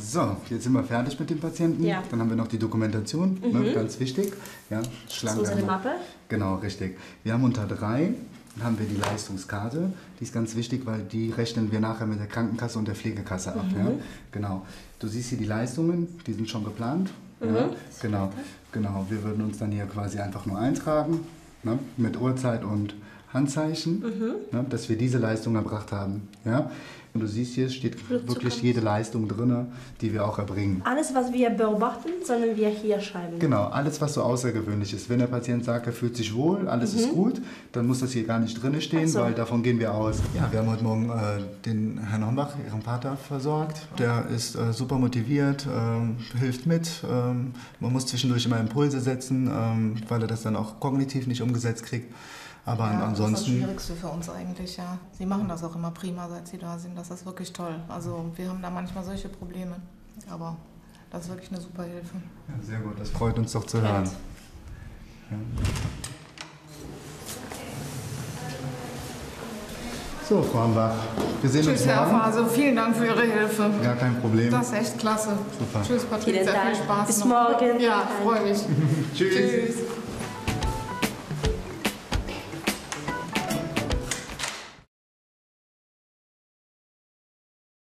So, jetzt sind wir fertig mit dem Patienten. Ja. Dann haben wir noch die Dokumentation, ne, ganz wichtig. Ja, schlagen wir eine einmal- Mappe? Genau, richtig. Wir haben unter drei haben wir die Leistungskarte. Die ist ganz wichtig, weil die rechnen wir nachher mit der Krankenkasse und der Pflegekasse ab. Ja? Genau. Du siehst hier die Leistungen, die sind schon geplant. Ja? Genau, genau. Wir würden uns dann hier quasi einfach nur eintragen ne? mit Uhrzeit und Handzeichen, ne? dass wir diese Leistung erbracht haben. Ja? Und du siehst hier steht wirklich jede Leistung drin, die wir auch erbringen. Alles, was wir beobachten, sollen wir hier schreiben. Genau, alles, was so außergewöhnlich ist. Wenn der Patient sagt, er fühlt sich wohl, alles ist gut, dann muss das hier gar nicht drin stehen, so. weil davon gehen wir aus. Ja, wir haben heute Morgen äh, den Herrn Hornbach, Ihren Vater, versorgt. Der ist äh, super motiviert, ähm, hilft mit. Ähm, man muss zwischendurch immer Impulse setzen, ähm, weil er das dann auch kognitiv nicht umgesetzt kriegt. Aber Ja, Das ist das ansonsten, Schwierigste für uns eigentlich, ja. Sie machen das auch immer prima, seit sie da sind. Das ist wirklich toll. Also wir haben da manchmal solche Probleme. Aber das ist wirklich eine super Hilfe. ja, sehr gut, das freut uns doch zu hören. Ja. So, Frau Hornbach, wir sehen Tschüss, uns Herr morgen. Faso. Vielen Dank für Ihre Hilfe. Gar kein Problem. Das ist echt klasse. Super. Tschüss, Patricia. Viel. Spaß Bis noch. morgen. Ja, freue mich. Tschüss. Tschüss.